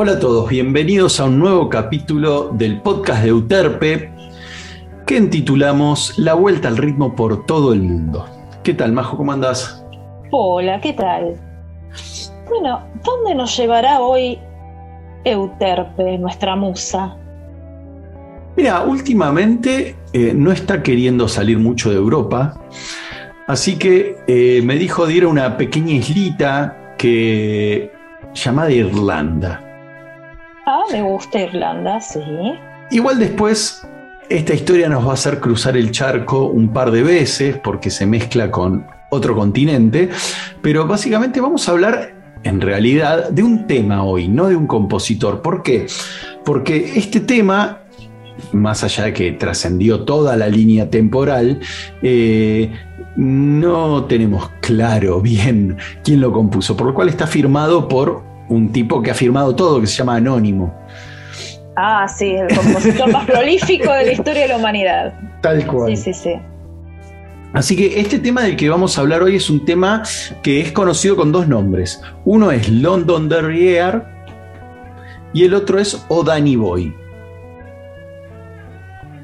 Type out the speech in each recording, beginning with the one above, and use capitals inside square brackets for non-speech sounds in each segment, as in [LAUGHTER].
Hola a todos, bienvenidos a un nuevo capítulo del podcast de Euterpe que intitulamos La vuelta al ritmo por todo el mundo. ¿Qué tal, Majo? ¿Cómo andás? Hola, ¿qué tal? Bueno, ¿dónde nos llevará hoy Euterpe, nuestra musa? Mira, últimamente eh, no está queriendo salir mucho de Europa, así que eh, me dijo de ir a una pequeña islita que llamada Irlanda. Me gusta Irlanda, sí. Igual después esta historia nos va a hacer cruzar el charco un par de veces porque se mezcla con otro continente, pero básicamente vamos a hablar en realidad de un tema hoy, no de un compositor. ¿Por qué? Porque este tema, más allá de que trascendió toda la línea temporal, eh, no tenemos claro bien quién lo compuso, por lo cual está firmado por un tipo que ha firmado todo, que se llama Anónimo. Ah, sí, el compositor más prolífico de la historia de la humanidad. Tal cual. Sí, sí, sí. Así que este tema del que vamos a hablar hoy es un tema que es conocido con dos nombres. Uno es London Derriere y el otro es O Danny Boy.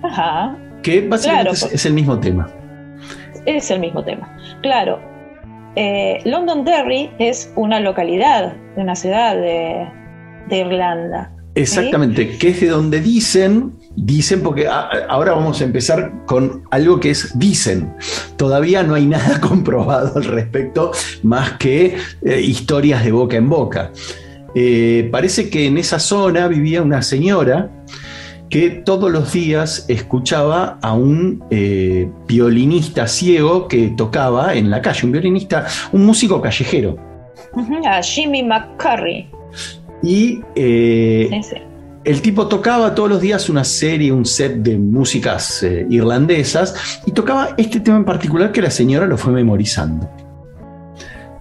Ajá. Que básicamente Claro, es, es el mismo tema. Es el mismo tema. Claro. Eh, Londonderry es una localidad una ciudad de, Irlanda. Exactamente, que es de donde dicen, dicen, porque a- ahora vamos a empezar con algo que es dicen. Todavía no hay [LAUGHS] nada comprobado al respecto, más que eh, historias de boca en boca. Eh, parece que en esa zona vivía una señora que todos los días escuchaba a un eh, violinista ciego que tocaba en la calle, un violinista, un músico callejero. A Jimmy McCurry. Y eh, Sí, sí. El tipo tocaba todos los días una serie, un set de músicas eh, irlandesas y tocaba este tema en particular que la señora lo fue memorizando.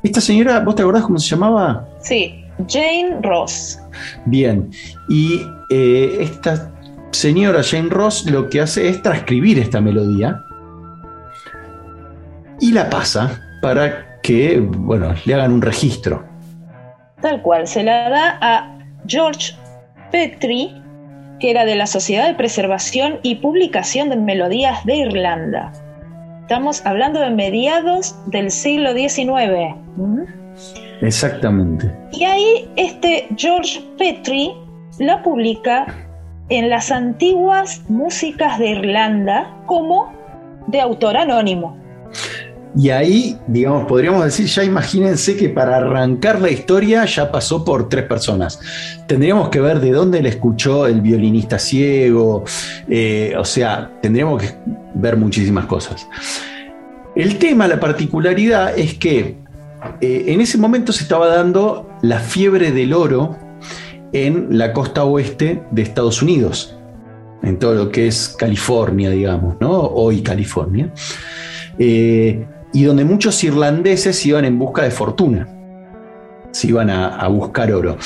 Esta señora, ¿vos te acordás cómo se llamaba? Sí, Jane Ross. Bien. Y eh, esta señora Jane Ross lo que hace es transcribir esta melodía y la pasa para que, bueno, le hagan un registro. Tal cual, se la da a George Petrie, que era de la Sociedad de Preservación y Publicación de Melodías de Irlanda. Estamos hablando de mediados del siglo XIX. ¿m? Exactamente. Y ahí este George Petrie la publica en las antiguas músicas de Irlanda como de autor anónimo. Y ahí, digamos, podríamos decir, ya imagínense que para arrancar la historia ya pasó por tres personas. Tendríamos que ver de dónde le escuchó el violinista ciego, eh, o sea, tendríamos que ver muchísimas cosas. El tema, la particularidad es que eh, en ese momento se estaba dando la fiebre del oro en la costa oeste de Estados Unidos, en todo lo que es California, digamos, ¿no? Hoy California. Eh, y donde muchos irlandeses iban en busca de fortuna, se iban a, buscar oro.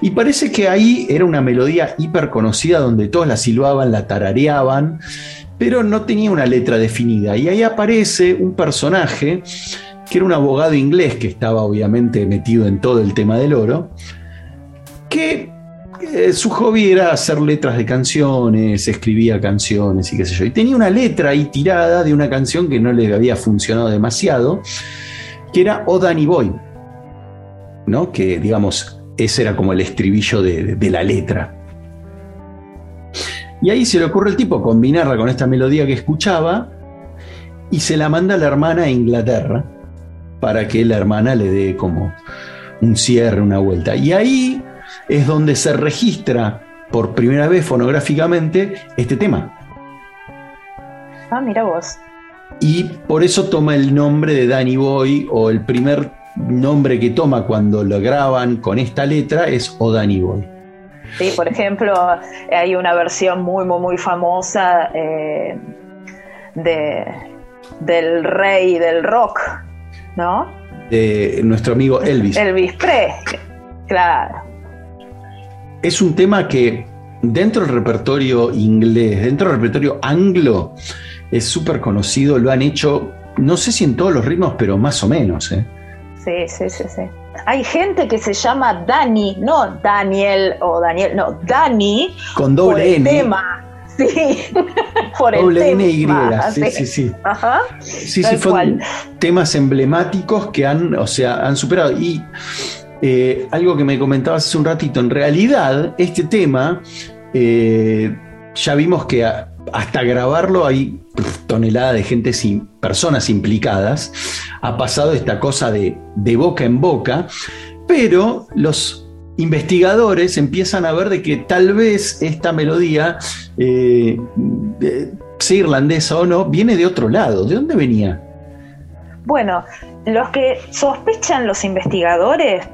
Y parece que ahí era una melodía hiper conocida donde todos la silbaban, la tarareaban, pero no tenía una letra definida. Y ahí aparece un personaje que era un abogado inglés que estaba obviamente metido en todo el tema del oro, que eh, su hobby era hacer letras de canciones, escribía canciones y qué sé yo. Y tenía una letra ahí tirada de una canción que no le había funcionado demasiado, que era O Danny Boy, ¿no? Que digamos, ese era como el estribillo de, de- de la letra. Y ahí se le ocurre al tipo combinarla con esta melodía que escuchaba y se la manda a la hermana a Inglaterra para que la hermana le dé como un cierre, una vuelta. Y ahí es donde se registra por primera vez fonográficamente este tema. Ah, mira vos. Y por eso toma el nombre de Danny Boy, o el primer nombre que toma cuando lo graban con esta letra es O Danny Boy. Sí, por ejemplo, hay una versión muy, muy, muy famosa eh, de, del rey del rock, ¿no? De nuestro amigo Elvis. Elvis Presley. Claro. Es un tema que dentro del repertorio inglés, dentro del repertorio anglo, es súper conocido. Lo han hecho, no sé si en todos los ritmos, pero más o menos. ¿eh? Sí, sí, sí, sí. hay gente que se llama Dani, no Daniel o Daniel, no, Dani. Con doble N. Tema. Sí, [LAUGHS] por doble N Y, sí, sí, sí. Ajá. Sí, sí, fueron temas emblemáticos que han, o sea, han superado. Y eh, algo que me comentabas hace un ratito, en realidad, este tema, eh, ya vimos que hasta grabarlo hay tonelada de gente, sin, personas implicadas, ha pasado esta cosa de, boca en boca, pero los investigadores empiezan a ver de que tal vez esta melodía, eh, sea irlandesa o no, viene de otro lado. ¿De dónde venía? Bueno, los que sospechan los investigadores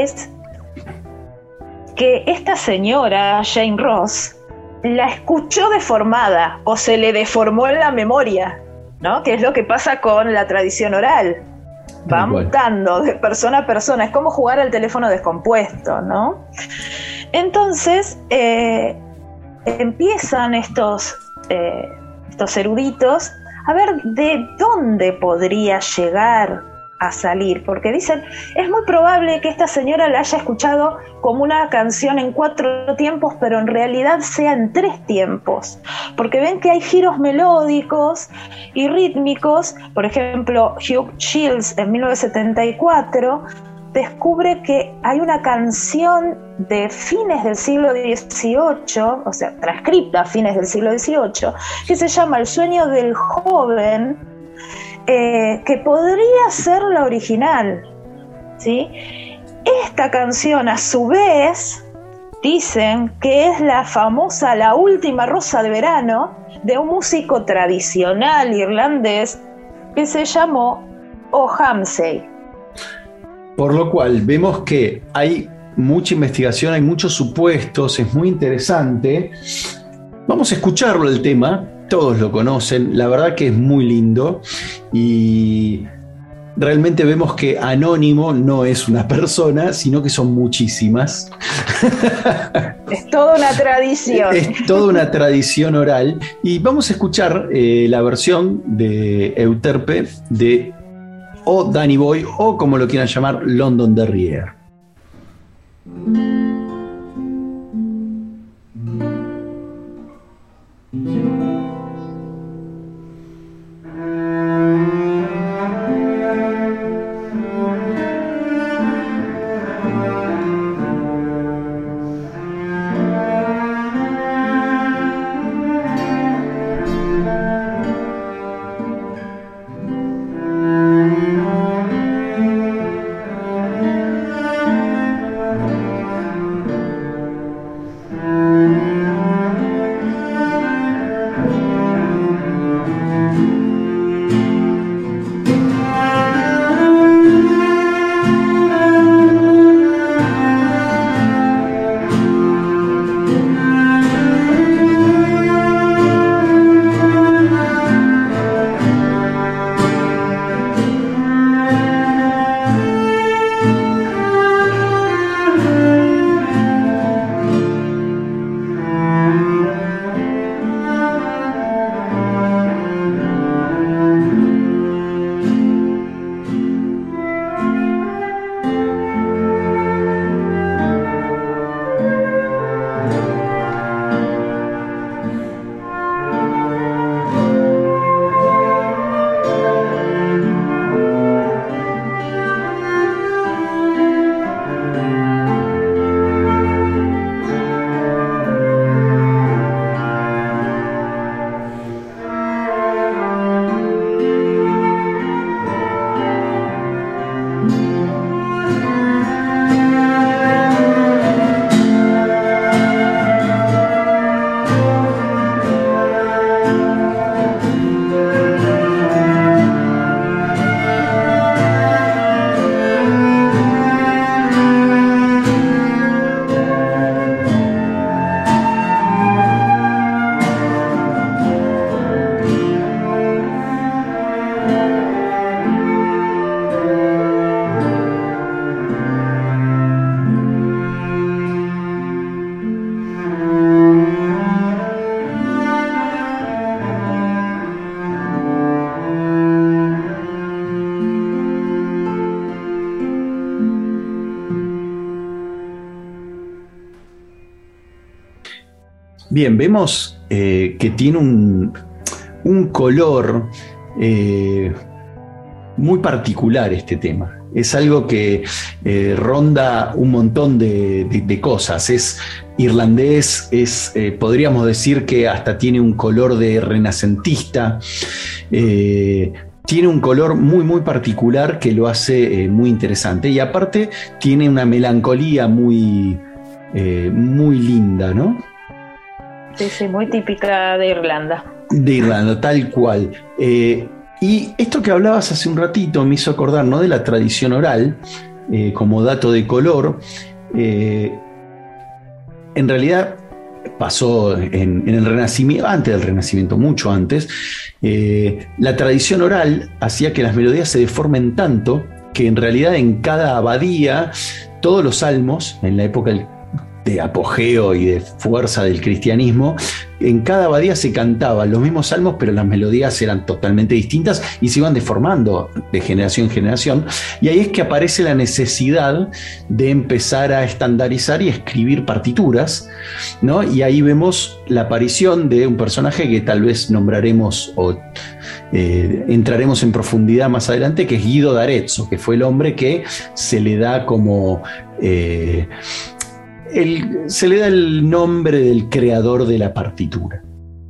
es que esta señora, Jane Ross, la escuchó deformada o se le deformó en la memoria, ¿no? Que es lo que pasa con la tradición oral. Va mutando de persona a persona, es como jugar al teléfono descompuesto, ¿no? Entonces, eh, empiezan estos, eh, estos eruditos a ver de dónde podría llegar a salir, porque dicen, es muy probable que esta señora la haya escuchado como una canción en cuatro tiempos, pero en realidad sea en tres tiempos, porque ven que hay giros melódicos y rítmicos, por ejemplo, Hugh Shields en 1974 descubre que hay una canción de fines del siglo XVIII, o sea, transcripta a fines del siglo XVIII, que se llama El sueño del joven, eh, que podría ser la original. ¿sí? Esta canción, a su vez, dicen que es la famosa La última rosa de verano de un músico tradicional irlandés que se llamó O'Hamsey. Por lo cual vemos que hay mucha investigación, hay muchos supuestos, es muy interesante. Vamos a escucharlo el tema todos lo conocen, la verdad que es muy lindo y realmente vemos que Anónimo no es una [LAUGHS] persona, sino que son muchísimas. [LAUGHS] Es toda una tradición. Es toda una tradición oral. Y vamos a escuchar eh, la versión de Euterpe de O Danny Boy o como lo quieran llamar, London Derriere. Bien, vemos eh, que tiene un, color eh, muy particular este tema. Es algo que eh, ronda un montón de, cosas. Es irlandés, es, podríamos decir que hasta tiene un color de renacentista tiene un color muy, muy particular que lo hace muy interesante. Y aparte tiene una melancolía muy, muy linda, ¿no? Sí, sí, muy típica de Irlanda. De Irlanda, tal cual. Eh, y esto que hablabas hace un ratito me hizo acordar ¿no? de la tradición oral, eh, como dato de color. Eh, en realidad pasó en, el Renacimiento, antes del Renacimiento, mucho antes, la tradición oral hacía que las melodías se deformen tanto que en realidad en cada abadía todos los salmos, en la época del de apogeo y de fuerza del cristianismo, en cada abadía se cantaban los mismos salmos, pero las melodías eran totalmente distintas y se iban deformando de generación en generación. Y ahí es que aparece la necesidad de empezar a estandarizar y escribir partituras, ¿no? Y ahí vemos la aparición de un personaje que tal vez nombraremos o eh, entraremos en profundidad más adelante, que es Guido d'Arezzo, que fue el hombre que se le da como... Eh, se le da el nombre del creador de la partitura.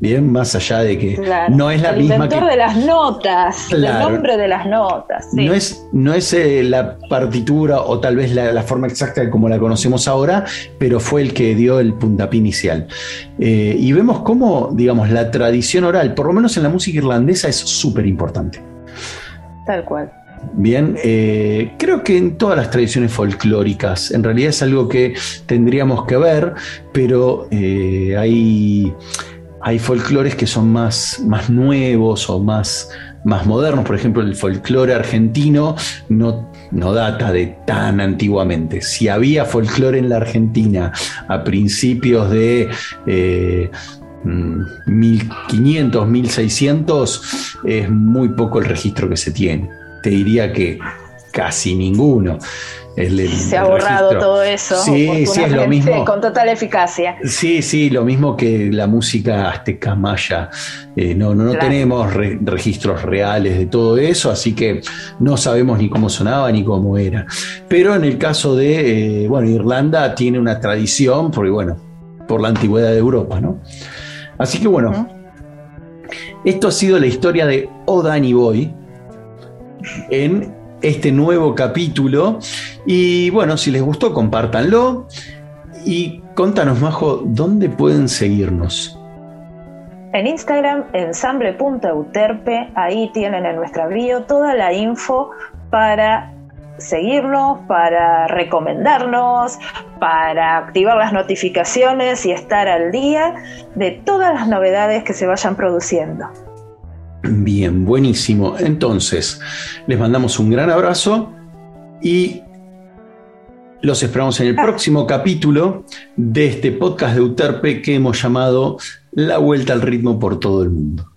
Bien, más allá de que no es la el misma. Inventor de las notas, el nombre de las notas. No es, no es eh, la partitura o tal vez la, forma exacta como la conocemos ahora, pero fue el que dio el puntapié inicial. Eh, y vemos cómo, digamos, la tradición oral, por lo menos en la música irlandesa, es súper importante. Tal cual. Bien, eh, creo que en todas las tradiciones folclóricas, en realidad es algo que tendríamos que ver, pero eh, hay, hay folclores que son más, más nuevos o más, más modernos. Por ejemplo, el folclore argentino no, no data de tan antiguamente. Si había folclore en la Argentina a principios de... 1500, eh, 1600 mm, es muy poco el registro que se tiene te diría que casi ninguno. se ha borrado todo eso. Sí, sí, es lo mismo. Con total eficacia. Sí, sí, lo mismo que la música azteca maya. Eh, no, no, tenemos registros reales de todo eso, así que no sabemos ni cómo sonaba ni cómo era. Pero en el caso de, eh, bueno, Irlanda tiene una tradición, porque bueno, por la antigüedad de Europa, ¿no? Así que bueno, esto ha sido la historia de O Danny Boy en este nuevo capítulo. Y bueno, si les gustó, compártanlo. Y contanos, Majo, ¿dónde pueden seguirnos? En Instagram, ensamble.euterpe, ahí tienen en nuestra bio toda la info para seguirnos, para recomendarnos, para activar las notificaciones y estar al día de todas las novedades que se vayan produciendo. Bien, buenísimo. Entonces, les mandamos un gran abrazo y los esperamos en el próximo capítulo de este podcast de Uterpe que hemos llamado La Vuelta al Ritmo por todo el mundo.